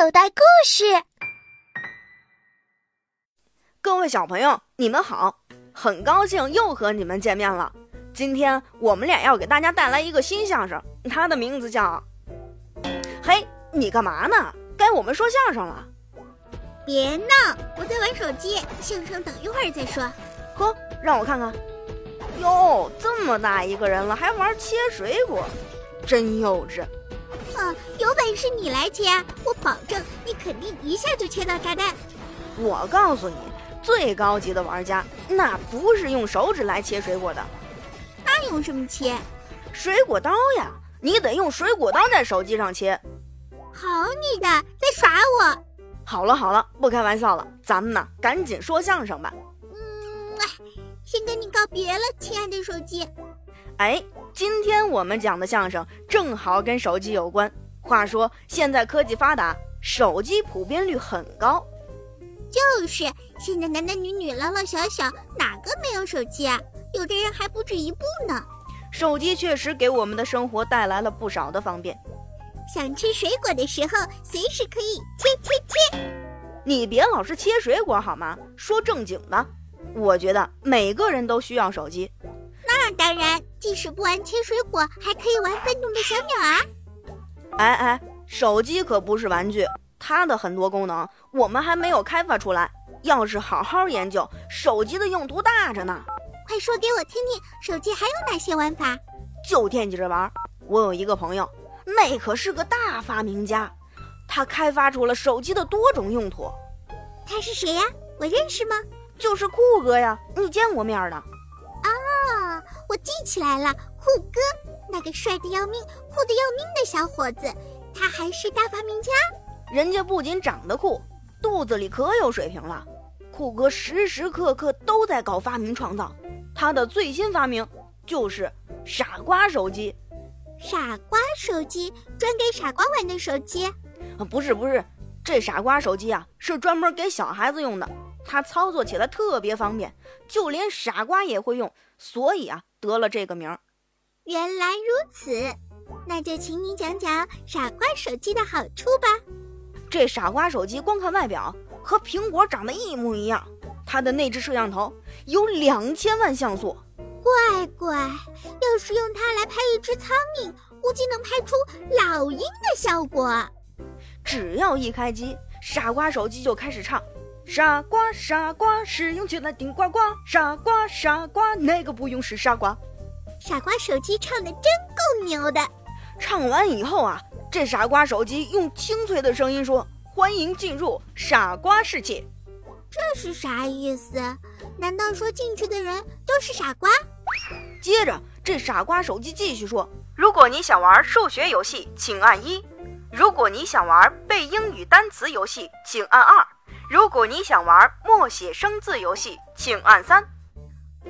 口袋故事。各位小朋友，你们好，很高兴又和你们见面了。今天我们俩要给大家带来一个新相声，它的名字叫……嘿，你干嘛呢？该我们说相声了。别闹，我在玩手机，相声等一会儿再说。呵，让我看看。哟，这么大一个人了，还玩切水果，真幼稚。嗯，有本事你来切，我保证你肯定一下就切到炸弹。我告诉你，最高级的玩家那不是用手指来切水果的，那用什么切？水果刀呀！你得用水果刀在手机上切。好你的，在耍我！好了好了，不开玩笑了，咱们呢赶紧说相声吧。嗯，先跟你告别了，亲爱的手机。哎。今天我们讲的相声正好跟手机有关。话说现在科技发达，手机普遍率很高。就是现在男男女女老老小小哪个没有手机啊？有的人还不止一部呢。手机确实给我们的生活带来了不少的方便。想吃水果的时候，随时可以切切切。你别老是切水果好吗？说正经的，我觉得每个人都需要手机。那当然，即使不玩切水果，还可以玩愤怒的小鸟啊！哎哎，手机可不是玩具，它的很多功能我们还没有开发出来。要是好好研究，手机的用途大着呢。快说给我听听，手机还有哪些玩法？就惦记着玩。我有一个朋友，那可是个大发明家，他开发出了手机的多种用途。他是谁呀？我认识吗？就是酷哥呀，你见过面的。我记起来了，酷哥，那个帅的要命、酷的要命的小伙子，他还是大发明家。人家不仅长得酷，肚子里可有水平了。酷哥时时刻刻都在搞发明创造，他的最新发明就是傻瓜手机。傻瓜手机，专给傻瓜玩的手机？啊，不是不是，这傻瓜手机啊是专门给小孩子用的，它操作起来特别方便，就连傻瓜也会用，所以啊。得了这个名儿，原来如此，那就请你讲讲傻瓜手机的好处吧。这傻瓜手机光看外表和苹果长得一模一样，它的内置摄像头有两千万像素。乖乖，要是用它来拍一只苍蝇，估计能拍出老鹰的效果。只要一开机，傻瓜手机就开始唱。傻瓜，傻瓜，使用起来顶呱呱。傻瓜，傻瓜，哪个不用是傻瓜？傻瓜手机唱的真够牛的。唱完以后啊，这傻瓜手机用清脆的声音说：“欢迎进入傻瓜世界。”这是啥意思？难道说进去的人都是傻瓜？接着，这傻瓜手机继续说：“如果你想玩数学游戏，请按一；如果你想玩背英语单词游戏，请按二。”如果你想玩默写生字游戏，请按三。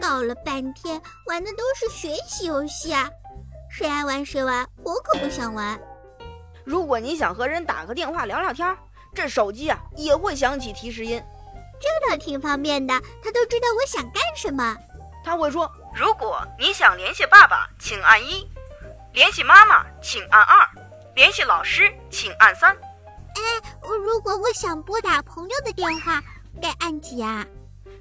搞了半天玩的都是学习游戏啊！谁爱玩谁玩，我可不想玩。如果你想和人打个电话聊聊天，这手机啊也会响起提示音，这倒挺方便的。他都知道我想干什么。他会说：如果你想联系爸爸，请按一；联系妈妈，请按二；联系老师，请按三。哎，如果我想拨打朋友的电话，该按几啊？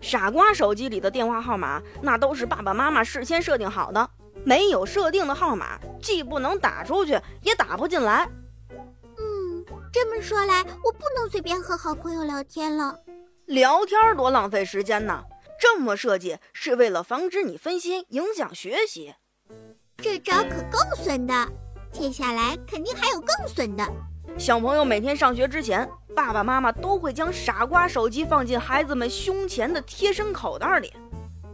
傻瓜手机里的电话号码，那都是爸爸妈妈事先设定好的。没有设定的号码，既不能打出去，也打不进来。嗯，这么说来，我不能随便和好朋友聊天了。聊天多浪费时间呢！这么设计是为了防止你分心，影响学习。这招可够损的，接下来肯定还有更损的。小朋友每天上学之前，爸爸妈妈都会将傻瓜手机放进孩子们胸前的贴身口袋里。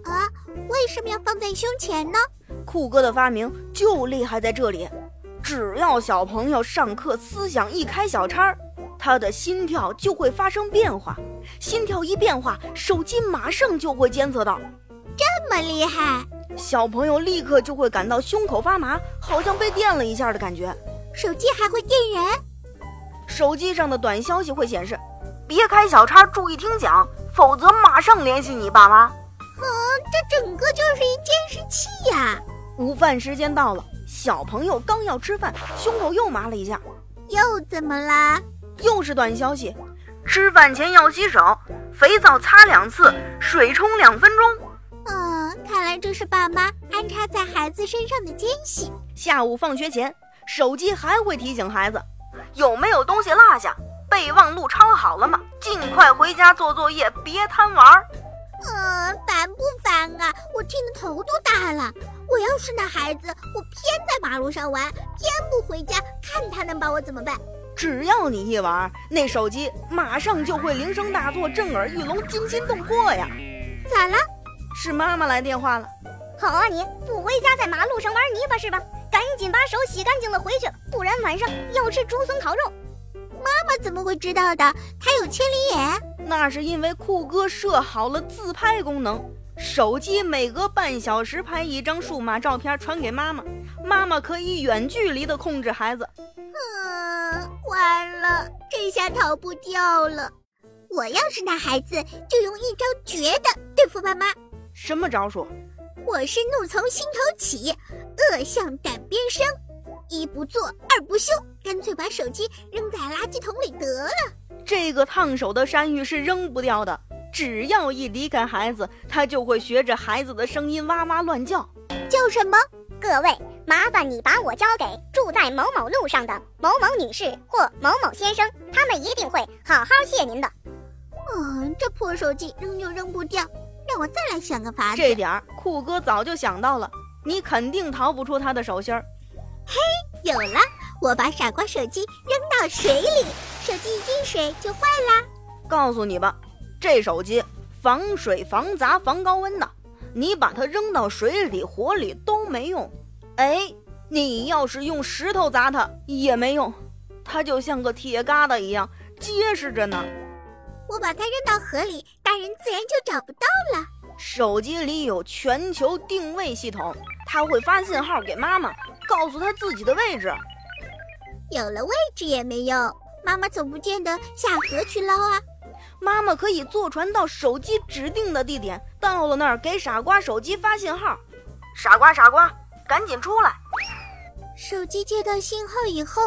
啊，为什么要放在胸前呢？酷哥的发明就厉害在这里，只要小朋友上课思想一开小差，他的心跳就会发生变化，心跳一变化，手机马上就会监测到。这么厉害，小朋友立刻就会感到胸口发麻，好像被电了一下的感觉。手机还会电人？手机上的短消息会显示：“别开小差，注意听讲，否则马上联系你爸妈。”啊，这整个就是一监视器呀！午饭时间到了，小朋友刚要吃饭，胸口又麻了一下。又怎么啦？又是短消息：吃饭前要洗手，肥皂擦两次，水冲两分钟。嗯，看来这是爸妈安插在孩子身上的奸细。下午放学前，手机还会提醒孩子有没有东西落下，备忘录抄好了吗？尽快回家做作业，别贪玩。嗯，烦不烦啊？我听得头都大了。我要是那孩子，我偏在马路上玩，偏不回家，看他能把我怎么办？只要你一玩，那手机马上就会铃声大作，震耳欲聋，惊心动魄呀！咋了？是妈妈来电话了。好啊，你不回家，在马路上玩泥巴是吧？赶紧把手洗干净了回去，不然晚上要吃竹笋烤肉。妈妈怎么会知道的？她有千里眼。那是因为酷哥设好了自拍功能，手机每隔半小时拍一张数码照片传给妈妈，妈妈可以远距离的控制孩子。嗯，完了，这下逃不掉了。我要是那孩子，就用一招绝的对付爸妈。什么招数？我是怒从心头起，恶向胆边生，一不做二不休，干脆把手机扔在垃圾桶里得了。这个烫手的山芋是扔不掉的，只要一离开孩子，他就会学着孩子的声音哇哇乱叫。叫什么？各位，麻烦你把我交给住在某某路上的某某女士或某某先生，他们一定会好好谢您的。嗯，这破手机扔就扔不掉。让我再来想个法子。这点儿酷哥早就想到了，你肯定逃不出他的手心儿。嘿，有了！我把傻瓜手机扔到水里，手机一进水就坏啦。告诉你吧，这手机防水、防砸、防高温的，你把它扔到水里、火里都没用。哎，你要是用石头砸它也没用，它就像个铁疙瘩一样结实着呢。我把它扔到河里，大人自然就找不到了。手机里有全球定位系统，它会发信号给妈妈，告诉她自己的位置。有了位置也没用，妈妈总不见得下河去捞啊。妈妈可以坐船到手机指定的地点，到了那儿给傻瓜手机发信号。傻瓜，傻瓜，赶紧出来！手机接到信号以后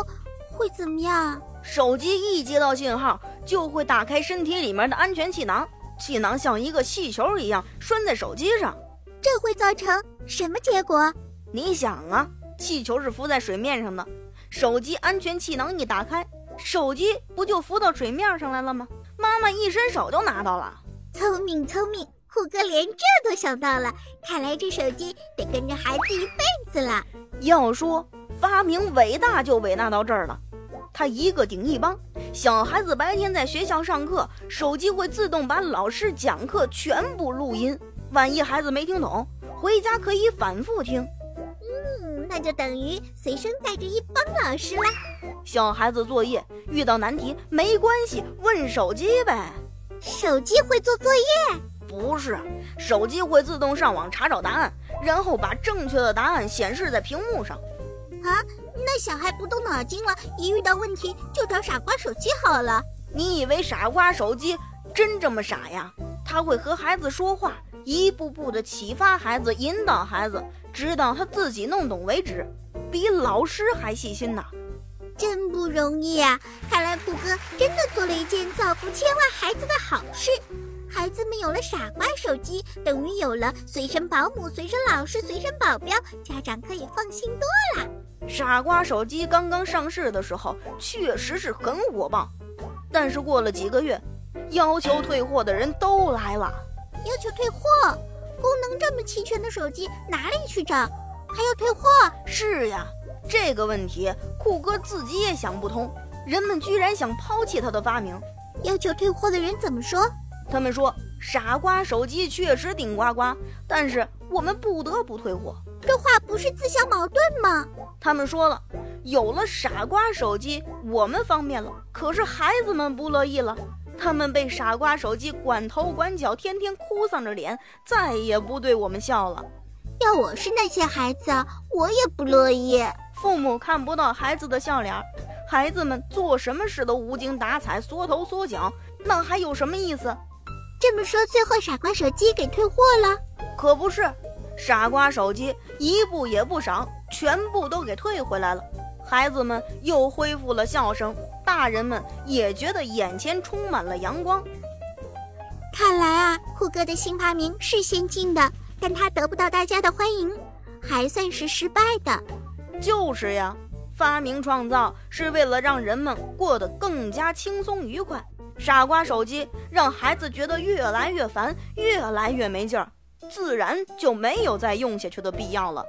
会怎么样？手机一接到信号。就会打开身体里面的安全气囊，气囊像一个气球一样拴在手机上，这会造成什么结果？你想啊，气球是浮在水面上的，手机安全气囊一打开，手机不就浮到水面上来了吗？妈妈一伸手就拿到了，聪明聪明，虎哥连这都想到了，看来这手机得跟着孩子一辈子了。要说发明伟大，就伟大到这儿了。他一个顶一帮，小孩子白天在学校上课，手机会自动把老师讲课全部录音。万一孩子没听懂，回家可以反复听。嗯，那就等于随身带着一帮老师了。小孩子作业遇到难题没关系，问手机呗。手机会做作业？不是，手机会自动上网查找答案，然后把正确的答案显示在屏幕上。啊？那小孩不动脑筋了，一遇到问题就找傻瓜手机好了。你以为傻瓜手机真这么傻呀？他会和孩子说话，一步步的启发孩子，引导孩子，直到他自己弄懂为止，比老师还细心呢。真不容易啊！看来酷哥真的做了一件造福千万孩子的好事。孩子们有了傻瓜手机，等于有了随身保姆、随身老师、随身保镖，家长可以放心多了。傻瓜手机刚刚上市的时候，确实是很火爆，但是过了几个月，要求退货的人都来了。要求退货，功能这么齐全的手机哪里去找？还要退货？是呀，这个问题酷哥自己也想不通，人们居然想抛弃他的发明。要求退货的人怎么说？他们说傻瓜手机确实顶呱呱，但是我们不得不退货。这话不是自相矛盾吗？他们说了，有了傻瓜手机，我们方便了，可是孩子们不乐意了。他们被傻瓜手机管头管脚，天天哭丧着脸，再也不对我们笑了。要我是那些孩子，我也不乐意。父母看不到孩子的笑脸，孩子们做什么事都无精打采、缩头缩脚，那还有什么意思？这么说，最后傻瓜手机给退货了？可不是。傻瓜手机一部也不少，全部都给退回来了。孩子们又恢复了笑声，大人们也觉得眼前充满了阳光。看来啊，酷哥的新发明是先进的，但他得不到大家的欢迎，还算是失败的。就是呀，发明创造是为了让人们过得更加轻松愉快。傻瓜手机让孩子觉得越来越烦，越来越没劲儿，自然就没有再用下去的必要了。